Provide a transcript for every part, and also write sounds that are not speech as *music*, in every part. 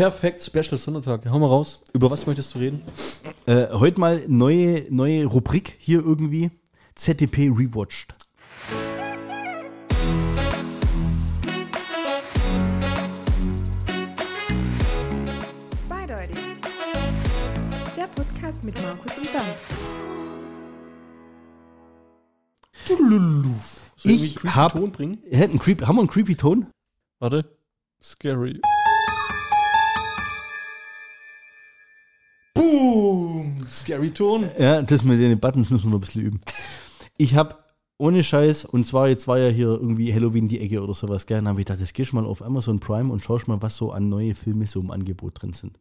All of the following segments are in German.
Perfekt, Special Sondertag. Hau mal raus. Über was möchtest du reden? Äh, heute mal neue, neue Rubrik hier irgendwie. ZDP Rewatched. Zweideutig. Der Podcast mit Markus und. Soll Ich creepy hab- Ton bringen? Hätten creep, haben wir einen creepy Ton? Warte. Scary. Scary Ton. Ja, das mit den Buttons müssen wir noch ein bisschen üben. Ich habe ohne Scheiß, und zwar jetzt war ja hier irgendwie Halloween die Ecke oder sowas, gell, dann habe ich gedacht, jetzt gehst du mal auf Amazon Prime und schaust mal, was so an neue Filme so im Angebot drin sind.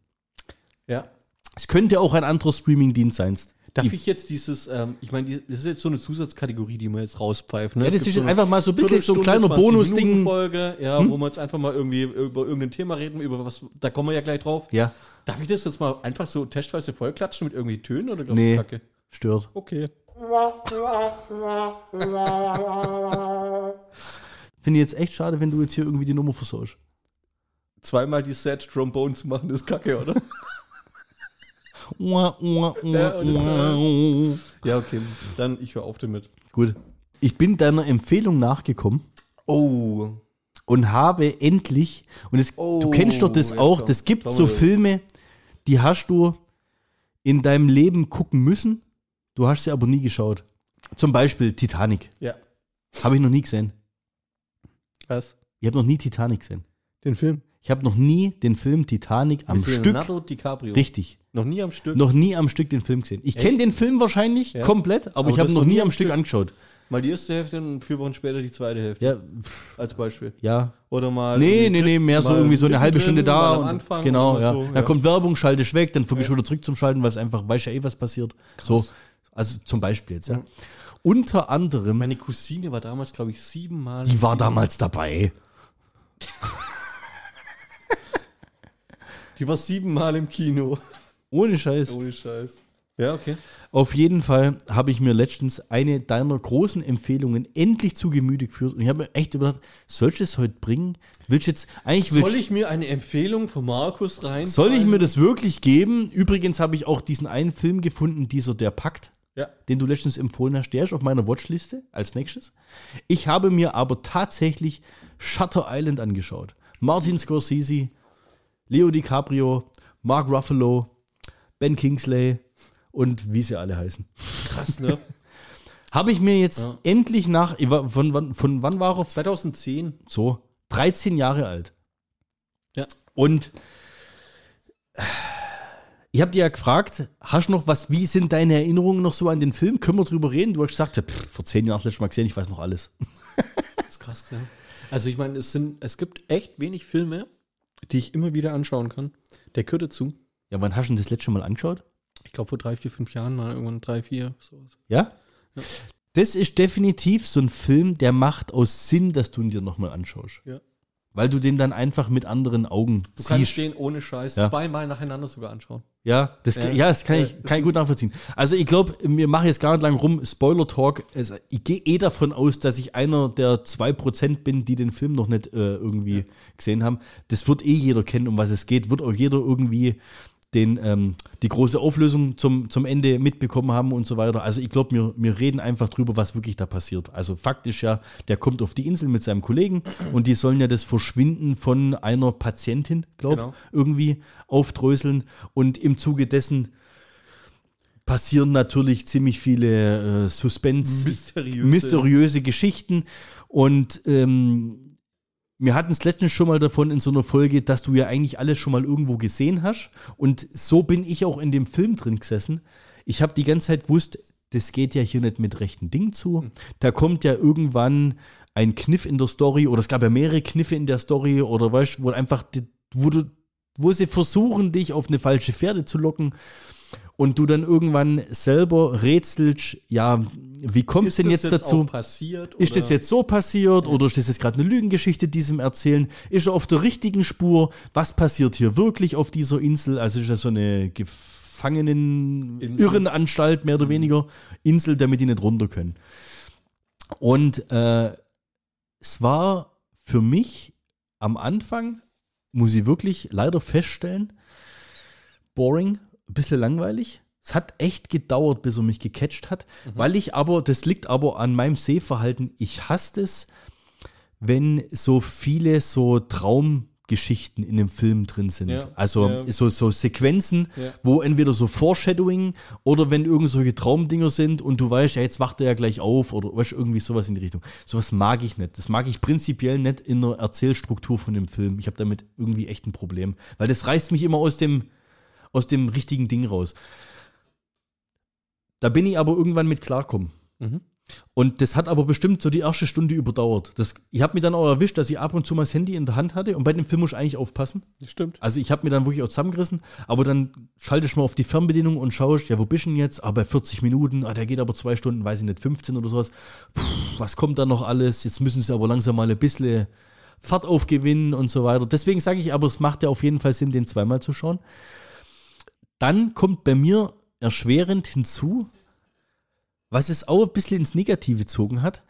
Ja. Es könnte auch ein anderer Streamingdienst sein. Darf ich jetzt dieses, ähm, ich meine, die- das ist jetzt so eine Zusatzkategorie, die wir jetzt rauspfeifen. Ne? Ja, das ist eine einfach mal so ein bisschen so ein kleiner 20 Bonus-Ding. Folge, ja, wo wir jetzt einfach mal irgendwie über irgendein Thema reden, über was, da kommen wir ja gleich drauf. Ja, Darf ich das jetzt mal einfach so testweise vollklatschen mit irgendwie Tönen oder glaubst Nee. du Kacke? stört. Okay. Finde ich jetzt echt schade, wenn du jetzt hier irgendwie die Nummer versaust. Zweimal die Set Trombone zu machen, ist Kacke, oder? *laughs* Ja, okay. Dann ich höre auf damit. Gut. Ich bin deiner Empfehlung nachgekommen Oh. und habe endlich, und es, Oh, du kennst doch das auch, das gibt so Filme, die hast du in deinem Leben gucken müssen, du hast sie aber nie geschaut. Zum Beispiel Titanic. Ja. Habe ich noch nie gesehen. Was? Ich habe noch nie Titanic gesehen. Den Film? Ich habe noch nie den Film Titanic am Mit Stück. Leonardo DiCaprio. Richtig. Noch nie am Stück. Noch nie am Stück den Film gesehen. Ich kenne den Film wahrscheinlich Ja. komplett, aber, Aber ich habe hast noch nie am Stück angeschaut. Mal die erste Hälfte und vier Wochen später die zweite Hälfte. Ja, pff, Als Beispiel. ja. Oder mal. Nee, irgendwie nee, nee, mehr so mal irgendwie so eine halbe mittendrin, Stunde da. mal am Und, Anfang genau, oder ja. so, Da kommt Werbung, schalte ich weg, dann vergisst wieder zurück zum Schalten, weil es einfach, weiß ja eh, was passiert. So, also zum Beispiel jetzt, ja. Unter anderem, Meine Cousine war damals, glaube ich, siebenmal. die war damals dabei. *laughs* Die war siebenmal im Kino. Ohne Scheiß. Ohne Scheiß. Ja, okay. Auf jeden Fall habe ich mir letztens eine deiner großen Empfehlungen endlich zu Gemüte geführt und ich habe mir echt überlegt, soll ich das heute bringen? Willst du jetzt, eigentlich Soll ich mir eine Empfehlung von Markus rein? soll ich mir das wirklich geben? Übrigens habe ich auch diesen einen Film gefunden, dieser Der Pakt. Ja. den du letztens empfohlen hast, der ist auf meiner Watchliste als nächstes. Ich habe mir aber tatsächlich Shutter Island angeschaut. Martin Scorsese, Leo DiCaprio, Mark Ruffalo, Ben Kingsley und wie sie alle heißen. Krass, ne? *laughs* Habe ich mir jetzt Ja. endlich nach, von, wann- von wann war er? 2010. So, 13 Jahre alt. Ja. Und ich habe dir ja gefragt, hast du noch was, wie sind deine Erinnerungen noch so an den Film? Können wir drüber reden? Du hast gesagt, pff, vor zehn Jahren das letzte Mal gesehen, ich weiß noch alles. Das ist krass, ja. Also ich meine, es sind, es gibt echt wenig Filme, die ich immer wieder anschauen kann. Der gehört dazu. Ja, wann hast du denn das letzte Mal angeschaut? Ich glaube vor drei, vier, fünf Jahren mal irgendwann drei, vier, sowas. Ja? Ja. Das ist definitiv so ein Film, der macht aus Sinn, dass du ihn dir nochmal anschaust. Ja. Weil du den dann einfach mit anderen Augen Du kannst siehst. den ohne Scheiß Ja. zweimal nacheinander sogar anschauen. Ja, das, ja. Ja. das kann Ja, ich, kann ich gut nachvollziehen. Also ich glaube, wir machen jetzt gar nicht lang rum, Spoiler-Talk. Also ich gehe eh davon aus, dass ich einer der 2% bin, die den Film noch nicht äh, irgendwie gesehen haben. Das wird eh jeder kennen, um was es geht. Wird auch jeder irgendwie den, ähm, die große Auflösung zum, zum Ende mitbekommen haben und so weiter. Also ich glaube, wir, wir reden einfach drüber, was wirklich da passiert. Also faktisch ja, der kommt auf die Insel mit seinem Kollegen *clears throat* und die sollen ja das Verschwinden von einer Patientin, glaube Genau. irgendwie aufdröseln. Und im Zuge dessen passieren natürlich ziemlich viele äh, Suspense, Mysteriöse. mysteriöse Geschichten. Und ähm, wir hatten es letztens schon mal davon in so einer Folge, dass du ja eigentlich alles schon mal irgendwo gesehen hast. Und so bin ich auch in dem Film drin gesessen. Ich habe die ganze Zeit gewusst, das geht ja hier nicht mit rechten Dingen zu. Da kommt ja irgendwann ein Kniff in der Story oder es gab ja mehrere Kniffe in der Story oder weißt du, wo einfach, die, wo du, wo sie versuchen, dich auf eine falsche Pferde zu locken und du dann irgendwann selber rätselst, ja, wie kommt es denn jetzt, dazu? auch passiert? Ist das jetzt so passiert oder ist das jetzt gerade eine Lügengeschichte, diesem erzählen? Ist er auf der richtigen Spur? Was passiert hier wirklich auf dieser Insel? Also ist das so eine Gefangenen Insel. Irrenanstalt mehr oder weniger Insel, damit die nicht runter können. Und äh, es war für mich am Anfang muss ich wirklich leider feststellen, boring, ein bisschen langweilig. Es hat echt gedauert, bis er mich gecatcht hat, weil ich aber, das liegt aber an meinem Sehverhalten, ich hasse es, wenn so viele so Traumgeschichten in dem Film drin sind. Ja, also ja. so, so Sequenzen, Ja. wo entweder so Foreshadowing oder wenn irgend solche Traumdinger sind und du weißt, ja, jetzt wacht er ja gleich auf oder weißt, irgendwie sowas in die Richtung. Sowas mag ich nicht. Das mag ich prinzipiell nicht in der Erzählstruktur von dem Film. Ich habe damit irgendwie echt ein Problem, weil das reißt mich immer aus dem, aus dem richtigen Ding raus. Da bin ich aber irgendwann mit klarkommen. Mhm. Und das hat aber bestimmt so die erste Stunde überdauert. Das, ich habe mir dann auch erwischt, dass ich ab und zu mal das Handy in der Hand hatte und bei dem Film muss ich eigentlich aufpassen. Das stimmt. Also ich habe mir dann wirklich auch zusammengerissen, aber dann schaltest du mal auf die Fernbedienung und schaust, ja, wo bist du denn jetzt? Ah, bei 40 Minuten, ah, der geht aber zwei Stunden, weiß ich nicht, 15 oder sowas. Puh, was kommt da noch alles? Jetzt müssen sie aber langsam mal ein bisschen Fahrt aufgewinnen und so weiter. Deswegen sage ich aber, es macht ja auf jeden Fall Sinn, den zweimal zu schauen. Dann kommt bei mir erschwerend hinzu, was es auch ein bisschen ins Negative gezogen hat.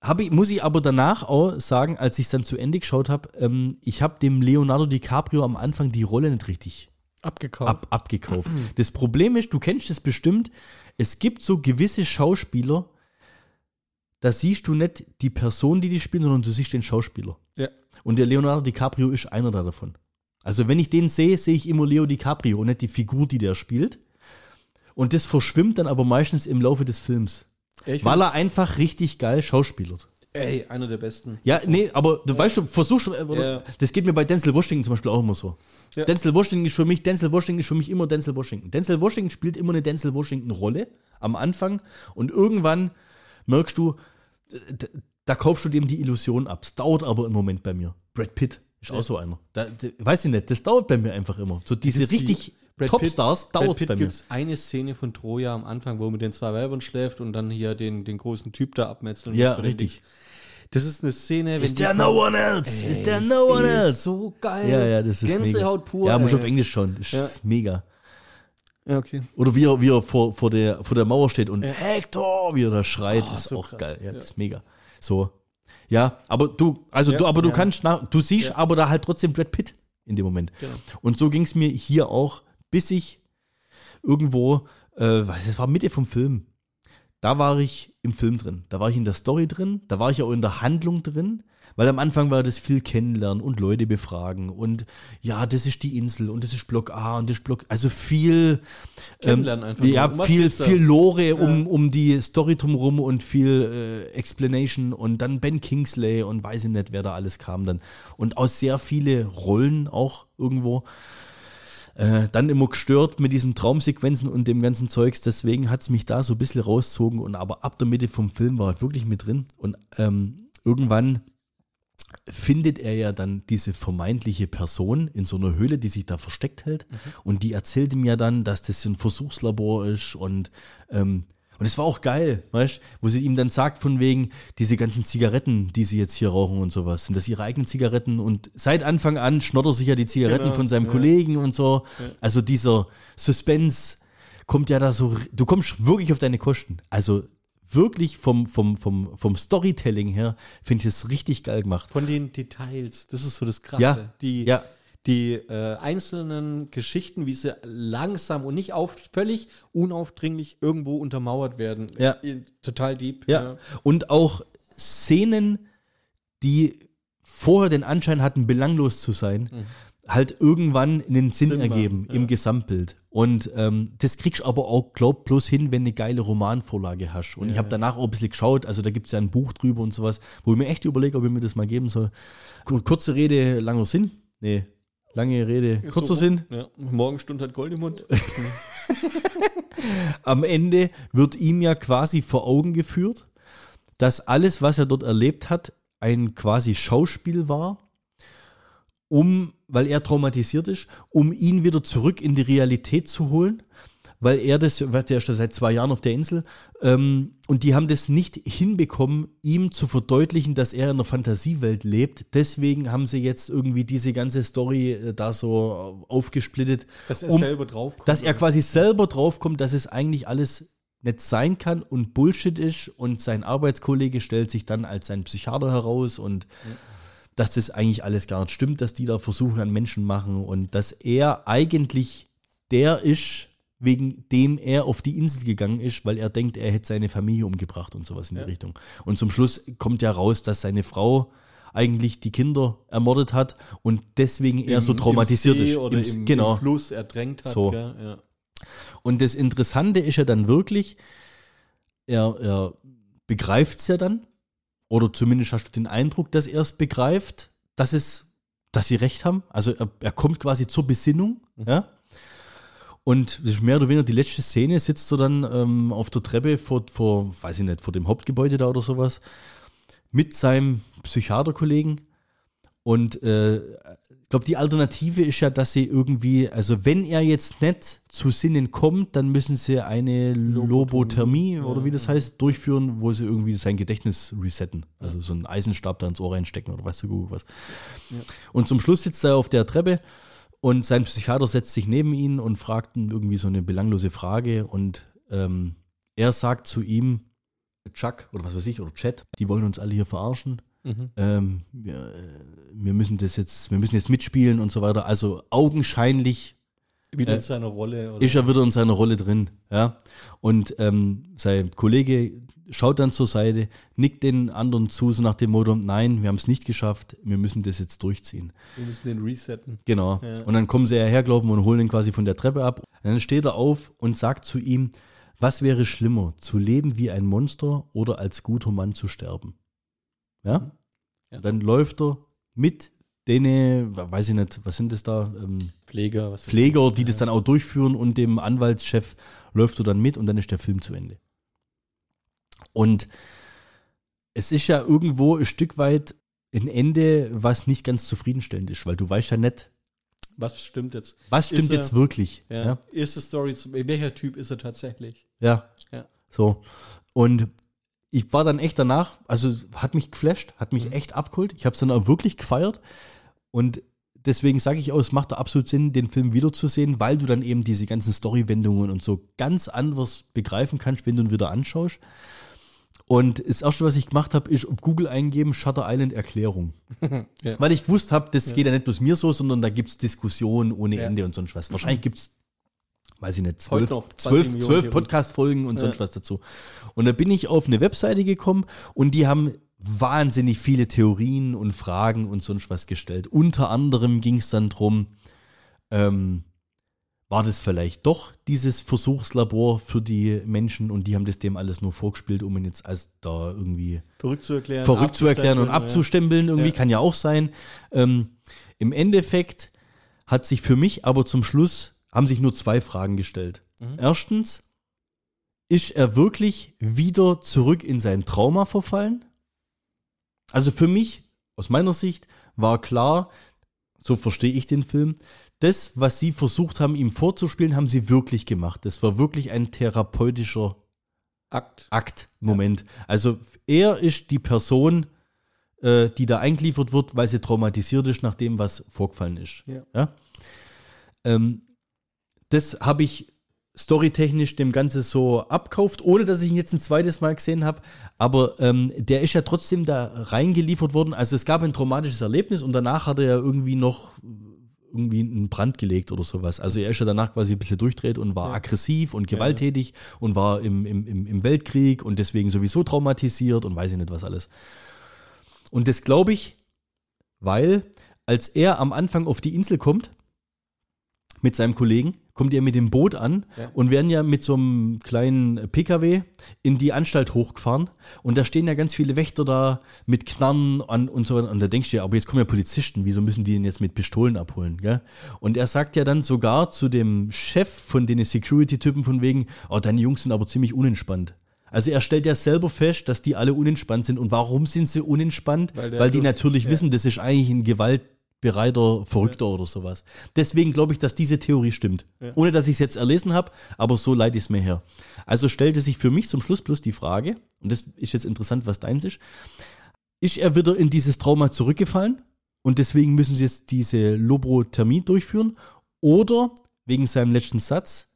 Hab ich, muss ich aber danach auch sagen, als ich es dann zu Ende geschaut habe, ähm, ich habe dem Leonardo DiCaprio am Anfang die Rolle nicht richtig Abgekauft. ab, abgekauft. Das Problem ist, du kennst es bestimmt, es gibt so gewisse Schauspieler, da siehst du nicht die Person, die die spielen, sondern du siehst den Schauspieler. Ja. Und der Leonardo DiCaprio ist einer da davon. Also wenn ich den sehe, sehe ich immer Leo DiCaprio und nicht die Figur, die der spielt. Und das verschwimmt dann aber meistens im Laufe des Films. Ich Weil er einfach richtig geil schauspielert. Ey, einer der besten. Ja, nee, aber du weißt du, versuchst du, oder, Ja. das geht mir bei Denzel Washington zum Beispiel auch immer so. Ja. Denzel Washington ist für mich, Denzel Washington ist für mich immer Denzel Washington. Denzel Washington spielt immer eine Denzel Washington-Rolle am Anfang und irgendwann merkst du, da kaufst du dem die Illusion ab. Es dauert aber im Moment bei mir. Brad Pitt ist auch so einer. Da, da, weiß ich nicht, das dauert bei mir einfach immer. So diese Das ist richtig die- Topstars dauert es bei mir. gibt's eine Szene von Troja am Anfang, wo er mit den zwei Weibern schläft und dann hier den, den großen Typ da abmetzeln. Ja, richtig. Das ist eine Szene, Is there kommen- no one else? Is Ey, there es no one ist else? So geil. Ja, ja, das ist Gänsehaut mega. pur. Ja, muss auf Englisch schauen. Das Ja. ist mega. Ja, okay. Oder wie er, wie er vor, vor, der, vor der Mauer steht und Hector, wie er da schreit, Ah, ist so auch krass, geil. Ja, ja. das ist mega. So. Ja, aber du, also Ja, du, aber du ja. kannst nach, du siehst Ja. aber da halt trotzdem Brad Pitt in dem Moment. Genau. Und so ging es mir hier auch, bis ich irgendwo, äh, was, es war Mitte vom Film. Da war ich im Film drin. Da war ich in der Story drin. Da war ich auch in der Handlung drin. Weil am Anfang war das viel kennenlernen und Leute befragen. Und ja, das ist die Insel und das ist Block A und das ist Block. Also viel. Kennenlernen einfach Ja. Um viel, viel Lore um, um die Story drumherum und viel äh, Explanation. Und dann Ben Kingsley und weiß ich nicht, wer da alles kam dann. Und auch sehr viele Rollen auch irgendwo äh, dann immer gestört mit diesen Traumsequenzen und dem ganzen Zeugs. Deswegen hat es mich da so ein bisschen rausgezogen und aber ab der Mitte vom Film war ich wirklich mit drin. Und ähm, irgendwann findet er ja dann diese vermeintliche Person in so einer Höhle, die sich da versteckt hält. Und die erzählt ihm ja dann, dass das ein Versuchslabor ist und ähm, und es war auch geil, weißt wo sie ihm dann sagt, von wegen, diese ganzen Zigaretten, die sie jetzt hier rauchen und sowas, sind das ihre eigenen Zigaretten? Und seit Anfang an schnottert er sich ja die Zigaretten Genau, von seinem ja. Kollegen und so. Also dieser Suspense kommt ja da so, du kommst wirklich auf deine Kosten. Also wirklich vom, vom, vom, vom Storytelling her finde ich es richtig geil gemacht. Von den Details. Das ist so das Krasse. Ja, Die, ja. Die äh, einzelnen Geschichten, wie sie langsam und nicht auf, völlig unaufdringlich irgendwo untermauert werden. Ja. Äh, Total deep. Ja. Und auch Szenen, die vorher den Anschein hatten, belanglos zu sein, halt irgendwann einen Sinn, machen, ergeben ja. im Gesamtbild. Und ähm, das kriegst du aber auch, glaub, bloß hin, wenn du eine geile Romanvorlage hast. Und ich habe danach auch ein bisschen geschaut, also da gibt es ja ein Buch drüber und sowas, wo ich mir echt überlege, ob ich mir das mal geben soll. Kur- Kurze Rede, langer Sinn? Nee. Lange Rede, kurzer so, Sinn. Ja. Morgenstund hat Gold im Mund. *laughs* am Ende wird ihm ja quasi vor Augen geführt, dass alles, was er dort erlebt hat, ein quasi Schauspiel war, um, weil er traumatisiert ist, um ihn wieder zurück in die Realität zu holen, weil er das, ist ja seit zwei Jahren auf der Insel, ähm, und die haben das nicht hinbekommen, ihm zu verdeutlichen, dass er in einer Fantasiewelt lebt. Deswegen haben sie jetzt irgendwie diese ganze Story äh, da so aufgesplittet, Dass er um- selber draufkommt. dass er quasi selber draufkommt, dass es eigentlich alles nicht sein kann und Bullshit ist und sein Arbeitskollege stellt sich dann als sein Psychiater heraus und dass das eigentlich alles gar nicht stimmt, dass die da Versuche an Menschen machen und dass er eigentlich der ist, wegen dem er auf die Insel gegangen ist, weil er denkt, er hätte seine Familie umgebracht und sowas in die Richtung. Und zum Schluss kommt ja raus, dass seine Frau eigentlich die Kinder ermordet hat und deswegen er so traumatisiert ist. Oder Im- im, genau. im Fluss ertränkt hat. So. Ja. Und das Interessante ist ja dann wirklich, er, er begreift es ja dann, oder zumindest hast du den Eindruck, dass er es begreift, dass es, dass sie recht haben. Also er, er kommt quasi zur Besinnung, ja. Und das ist mehr oder weniger die letzte Szene, sitzt er dann ähm, auf der Treppe vor, vor, weiß ich nicht, vor dem Hauptgebäude da oder sowas, mit seinem Psychiaterkollegen. Und äh, ich glaube, die Alternative ist ja, dass sie irgendwie, also wenn er jetzt nicht zu Sinnen kommt, dann müssen sie eine Lobothermie oder wie das heißt, durchführen, wo sie irgendwie sein Gedächtnis resetten. Also so einen Eisenstab da ins Ohr reinstecken oder weißt du was. Und zum Schluss sitzt er auf der Treppe und sein Psychiater setzt sich neben ihn und fragt ihn irgendwie so eine belanglose Frage und ähm, er sagt zu ihm, Chuck oder was weiß ich, oder Chat, die wollen uns alle hier verarschen. Mhm. Ähm, wir, wir müssen das jetzt, wir müssen jetzt mitspielen und so weiter. Also augenscheinlich Wieder Äh, in seiner Rolle. Oder? ist er wieder in seiner Rolle drin, ja. Und ähm, sein Kollege schaut dann zur Seite, nickt den anderen zu, so nach dem Motto, nein, wir haben es nicht geschafft, wir müssen das jetzt durchziehen. Wir müssen den resetten. Genau. Ja. Und dann kommen sie hergelaufen und holen ihn quasi von der Treppe ab. Und dann steht er auf und sagt zu ihm, was wäre schlimmer, zu leben wie ein Monster oder als guter Mann zu sterben? Ja? Ja. Dann läuft er mit denen, weiß ich nicht, was sind das da? Ähm, Pfleger. Was Pfleger, die das dann auch durchführen und dem Anwaltschef läuft er dann mit und dann ist der Film zu Ende. Und es ist ja irgendwo ein Stück weit ein Ende, was nicht ganz zufriedenstellend ist, weil du weißt ja nicht, Was stimmt jetzt? was stimmt Ist er- jetzt wirklich. Ja. Ja, Erste Story, zu- welcher Typ ist er tatsächlich? ja. Ja. So. Und ich war dann echt danach, also hat mich geflasht, hat mich echt abgeholt. Ich habe es dann auch wirklich gefeiert. Und deswegen sage ich auch, es macht da absolut Sinn, den Film wiederzusehen, weil du dann eben diese ganzen Storywendungen und so ganz anders begreifen kannst, wenn du ihn wieder anschaust. Und das erste, was ich gemacht habe, ist auf Google eingeben, Shutter Island Erklärung. *laughs* Ja. Weil ich gewusst habe, das geht ja nicht bloß mir so, sondern da gibt es Diskussionen ohne Ja. Ende und sonst was. Wahrscheinlich gibt es, weiß ich nicht, zwölf, Heute noch 20 zwölf, zwölf. Podcast-Folgen und sonst Ja. was dazu. Und da bin ich auf eine Webseite gekommen und die haben wahnsinnig viele Theorien und Fragen und sonst was gestellt. Unter anderem ging es dann drum, ähm, war das vielleicht doch dieses Versuchslabor für die Menschen und die haben das dem alles nur vorgespielt, um ihn jetzt als da irgendwie Verrückt zu erklären. verrückt zu erklären und abzustempeln, abzustempeln, irgendwie Ja. kann ja auch sein. Ähm, Im Endeffekt hat sich für mich aber zum Schluss, haben sich nur zwei Fragen gestellt. Mhm. Erstens, ist er wirklich wieder zurück in sein Trauma verfallen? Also für mich, aus meiner Sicht, war klar, so verstehe ich den Film, das, was sie versucht haben, ihm vorzuspielen, haben sie wirklich gemacht. Das war wirklich ein therapeutischer Ja. Akt. Akt, Moment. Also er ist die Person, äh, die da eingeliefert wird, weil sie traumatisiert ist nach dem, was vorgefallen ist. Ja. Ähm, das habe ich storytechnisch dem Ganze so abkauft, ohne dass ich ihn jetzt ein zweites Mal gesehen habe. Aber ähm, der ist ja trotzdem da reingeliefert worden. Also es gab ein traumatisches Erlebnis und danach hat er ja irgendwie noch irgendwie einen Brand gelegt oder sowas. Also er ist ja danach quasi ein bisschen durchdreht und war Ja. aggressiv und gewalttätig und war im, im, im Weltkrieg und deswegen sowieso traumatisiert und weiß ich nicht was alles. Und das glaube ich, weil als er am Anfang auf die Insel kommt, mit seinem Kollegen, kommt er mit dem Boot an Ja. und werden ja mit so einem kleinen PKW in die Anstalt hochgefahren. Und da stehen ja ganz viele Wächter da mit Knarren an und so weiter. Und da denkst du ja, aber jetzt kommen ja Polizisten, wieso müssen die ihn jetzt mit Pistolen abholen? Gell? Und er sagt ja dann sogar zu dem Chef von den Security-Typen von wegen, oh, deine Jungs sind aber ziemlich unentspannt. Also er stellt ja selber fest, dass die alle unentspannt sind. Und warum sind sie unentspannt? Weil Weil, die natürlich ja. wissen, das ist eigentlich ein gewaltbereiter Verrückter oder sowas. Deswegen glaube ich, dass diese Theorie stimmt. Ja. Ohne dass ich es jetzt erlesen habe, aber so leite ich es mir her. Also stellte sich für mich zum Schluss bloß die Frage, und das ist jetzt interessant, was deins ist, ist er wieder in dieses Trauma zurückgefallen und deswegen müssen sie jetzt diese Lobothermie durchführen oder wegen seinem letzten Satz,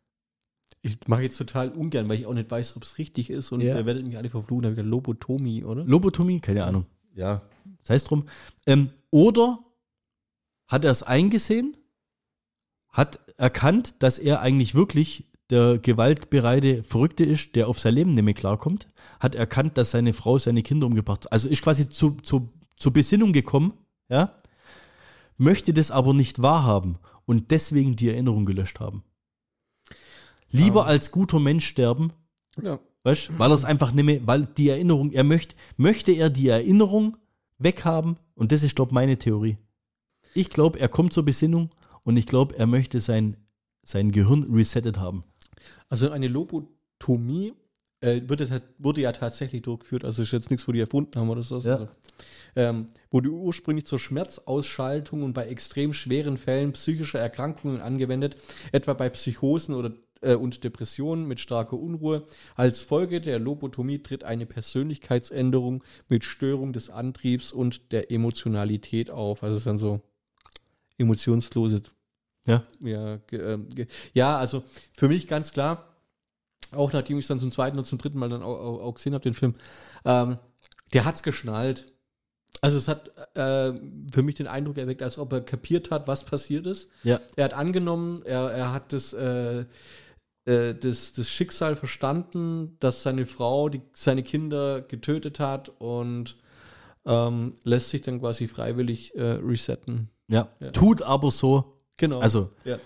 Ich mache jetzt total ungern, weil ich auch nicht weiß, ob es richtig ist und Ja. ihr werdet mich alle verfluchen, da wieder Lobotomie, oder? Lobotomie, keine Ahnung. Ja, sei es drum. Ähm, oder hat er es eingesehen, hat erkannt, dass er eigentlich wirklich der gewaltbereite Verrückte ist, der auf sein Leben nicht mehr klarkommt, hat erkannt, dass seine Frau seine Kinder umgebracht hat. Also ist quasi zu, zu, zur Besinnung gekommen, ja, möchte das aber nicht wahrhaben und deswegen die Erinnerung gelöscht haben. Lieber Ah. als guter Mensch sterben, Ja. weißt, weil er es einfach nicht mehr, weil die Erinnerung, er möchte, möchte er die Erinnerung weghaben und das ist, glaube meine Theorie. Ich glaube, er kommt zur Besinnung und ich glaube, er möchte sein, sein Gehirn resettet haben. Also eine Lobotomie äh, wird ja, wurde ja tatsächlich durchgeführt, also ist jetzt nichts, wo die erfunden haben oder so. Ja. Also, ähm, wurde ursprünglich zur Schmerzausschaltung und bei extrem schweren Fällen psychischer Erkrankungen angewendet, etwa bei Psychosen oder äh, und Depressionen mit starker Unruhe. Als Folge der Lobotomie tritt eine Persönlichkeitsänderung mit Störung des Antriebs und der Emotionalität auf. Also es ist dann so emotionslose Ja. ja, ähm, ja, also für mich ganz klar, auch nachdem ich es dann zum zweiten und zum dritten Mal dann auch, auch, auch gesehen habe, den Film, ähm, der hat's geschnallt. Also es hat äh, für mich den Eindruck erweckt, als ob er kapiert hat, was passiert ist. Ja. Er hat angenommen, er, er hat das, äh, äh, das, das Schicksal verstanden, dass seine Frau die, seine Kinder getötet hat und ähm, lässt sich dann quasi freiwillig äh, resetten. Ja. Ja. Tut aber so, Genau. also, ja.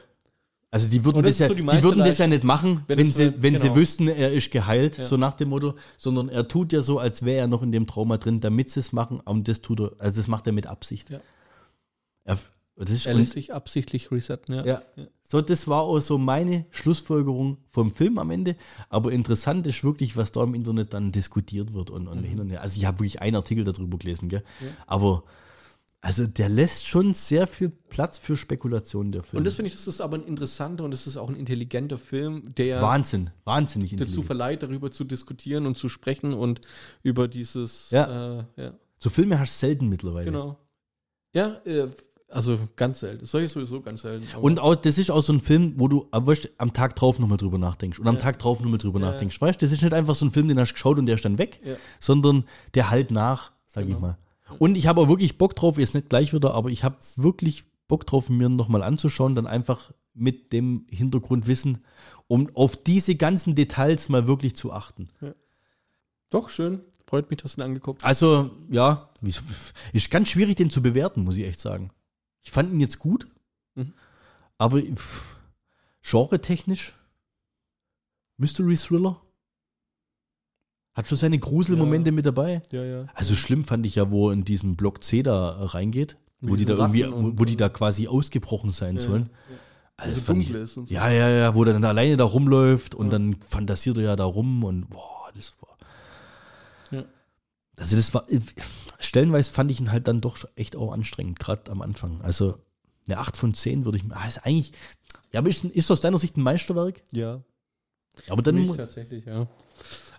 also die würden Und das das, ja, so die die, würden das ja nicht machen, Wenn wenn, sie, wenn sie genau. wüssten, er ist geheilt, Ja. so nach dem Motto, sondern er tut ja so, als wäre er noch in dem Trauma drin, damit sie es machen, und das tut er, also das macht er mit Absicht. Ja. Er, das ist, Er und- lässt sich absichtlich resetten, ja. Ja. So, das war auch so meine Schlussfolgerung vom Film am Ende. Aber interessant ist wirklich, was da im Internet dann diskutiert wird und, Mhm. und hin und her. Also ich habe wirklich einen Artikel darüber gelesen, gell? Aber also der lässt schon sehr viel Platz für Spekulationen, der Film. Und das finde ich, das ist aber ein interessanter und das ist auch ein intelligenter Film, der Wahnsinn, wahnsinnig dazu intelligent. verleiht, darüber zu diskutieren und zu sprechen und über dieses, Ja. äh, ja, So Filme hast du selten mittlerweile. genau. Ja, äh, also ganz selten. Solche sowieso ganz selten. aber- Und auch, das ist auch so ein Film, wo du am, weißt, am Tag drauf nochmal drüber nachdenkst und am Ja. Tag drauf nochmal drüber nachdenkst. Weißt du, das ist nicht einfach so ein Film, den hast du geschaut und der ist dann weg, Ja. sondern der halt nach, sag ich Genau. mal. Und ich habe auch wirklich Bock drauf, jetzt nicht gleich wieder, aber ich habe wirklich Bock drauf, mir nochmal anzuschauen, dann einfach mit dem Hintergrundwissen, um auf diese ganzen Details mal wirklich zu achten. Doch, schön. Freut mich, dass du ihn angeguckt hast. Also, ja, ist ganz schwierig, den zu bewerten, muss ich echt sagen. Ich fand ihn jetzt gut, Mhm. aber genre-technisch, Mystery Thriller, hat schon seine Gruselmomente Ja. mit dabei. Ja, ja. Also schlimm fand ich ja, wo in diesen Block C da äh, reingeht, wo die da irgendwie, wo, wo die da quasi ausgebrochen sein sollen. ja. Also Also fand ich, ist und so. ja, ja, ja, wo der dann alleine da rumläuft und dann fantasiert er ja da rum und boah, das war. Ja. Also das war, stellenweise fand ich ihn halt dann doch echt auch anstrengend, gerade am Anfang. Also eine 8 von 10 würde ich mir, ist eigentlich, ja, aber ist, ist aus deiner Sicht ein Meisterwerk? Ja. Aber dann, mich tatsächlich, ja.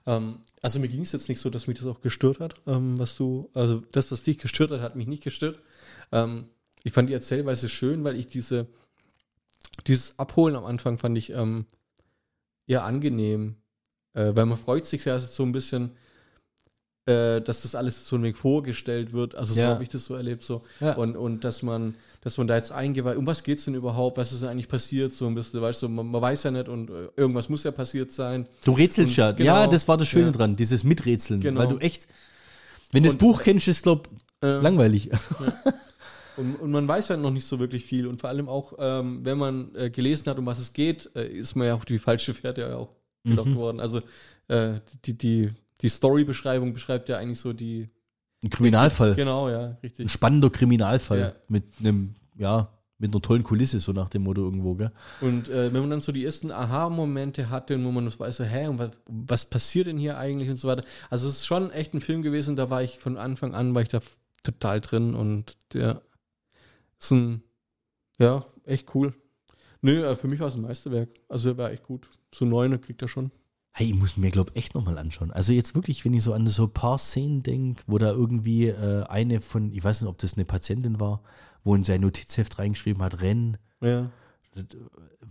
Ähm, also mir ging es jetzt nicht so, dass mich das auch gestört hat, ähm, was du, also das, was dich gestört hat, hat mich nicht gestört. Ähm, ich fand die Erzählweise schön, weil ich diese, dieses Abholen am Anfang fand ich ähm, eher angenehm, äh, weil man freut sich ja so ein bisschen, äh, dass das alles so ein wenig vorgestellt wird. Also so Ja. habe ich das so erlebt so. Ja. Und, und dass man, dass man da jetzt eingeweiht, um was geht es denn überhaupt, was ist denn eigentlich passiert, so ein bisschen, weißt du, man, man weiß ja nicht und äh, irgendwas muss ja passiert sein. du rätselst ja. genau, ja, das war das Schöne ja. dran, dieses Miträtseln. Genau. Weil du echt, wenn du das Buch kennst, ist glaub Äh, langweilig. Und, und man weiß ja noch nicht so wirklich viel. Und vor allem auch, ähm, wenn man äh, gelesen hat, um was es geht, äh, ist man ja auf die falsche Fährte ja auch gelockt Mhm. worden. Also äh, die, die, die Story-Beschreibung beschreibt ja eigentlich so die. Ein Kriminalfall. Genau, ja, Ein richtig. spannender Kriminalfall Ja. mit einem, ja, mit einer tollen Kulisse, so nach dem Motto irgendwo, gell? Und äh, wenn man dann so die ersten Aha-Momente hatte, wo man das weiß, so, hä, und was, was passiert denn hier eigentlich und so weiter. Also es ist schon echt ein Film gewesen, da war ich von Anfang an, war ich da total drin und der ist ein, ja, echt cool. Nö, äh, für mich war es ein Meisterwerk. Also der war echt gut. So neune kriegt er schon. Hey, ich muss mir, glaube echt nochmal anschauen. Also jetzt wirklich, wenn ich so an so ein paar Szenen denke, wo da irgendwie äh, eine von, ich weiß nicht, ob das eine Patientin war, wo in sein Notizheft reingeschrieben hat, Rennen. Ja.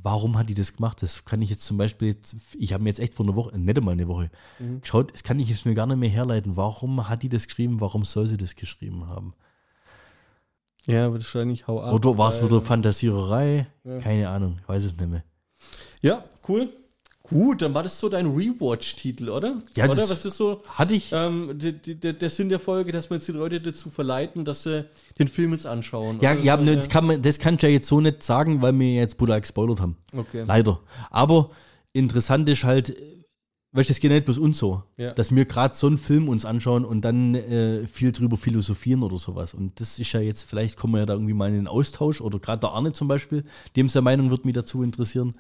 warum hat die das gemacht? Das kann ich jetzt zum Beispiel, jetzt, ich habe mir jetzt echt vor einer Woche, nicht einmal eine Woche, geschaut, das kann ich jetzt mir gar nicht mehr herleiten. Warum hat die das geschrieben? Warum soll sie das geschrieben haben? Ja, wahrscheinlich hau ab. Oder war es wieder Fantasiererei? Ja. Keine Ahnung, ich weiß es nicht mehr. Ja, cool. Gut, dann war das so dein Rewatch-Titel, oder? Ja, oder? das- Was ist so Hatte ich, ähm, der, Sinn der Folge, dass wir jetzt die Leute dazu verleiten, dass sie den Film jetzt anschauen? ja, ja, so, ne, das, kann man, das kannst du ja jetzt so nicht sagen, weil wir jetzt Buddha gespoilert haben. Okay. Leider. Aber interessant ist halt, weißt du, es geht nicht bloß uns so, Ja. dass wir gerade so einen Film uns anschauen und dann äh, viel drüber philosophieren oder sowas. Und das ist ja jetzt, vielleicht kommen wir ja da irgendwie mal in den Austausch oder gerade der Arne zum Beispiel, dem seine Meinung wird mich dazu interessieren.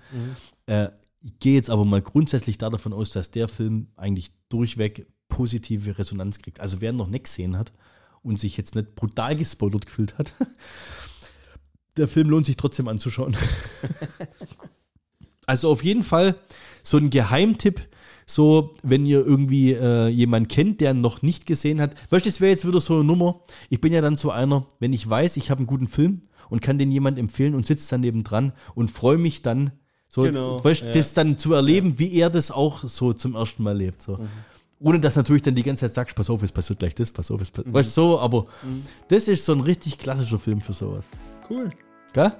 Äh, ich gehe jetzt aber mal grundsätzlich da davon aus, dass der Film eigentlich durchweg positive Resonanz kriegt. Also wer noch nicht gesehen hat und sich jetzt nicht brutal gespoilert gefühlt hat, *laughs* der Film lohnt sich trotzdem anzuschauen. *laughs* Also auf jeden Fall so ein Geheimtipp, so wenn ihr irgendwie äh, jemanden kennt, der noch nicht gesehen hat. Weißt du, das wäre jetzt wieder so eine Nummer. Ich bin ja dann so einer, wenn ich weiß, ich habe einen guten Film und kann den jemand empfehlen und sitze daneben dran und freue mich dann, so, genau, weißt, ja. das dann zu erleben, ja. wie er das auch so zum ersten Mal lebt. So. Mhm. Ohne dass natürlich dann die ganze Zeit sagst, pass auf, es passiert gleich das, pass auf, es passiert. Mhm. Weißt so, aber mhm. das ist so ein richtig klassischer Film für sowas. Cool. Gell?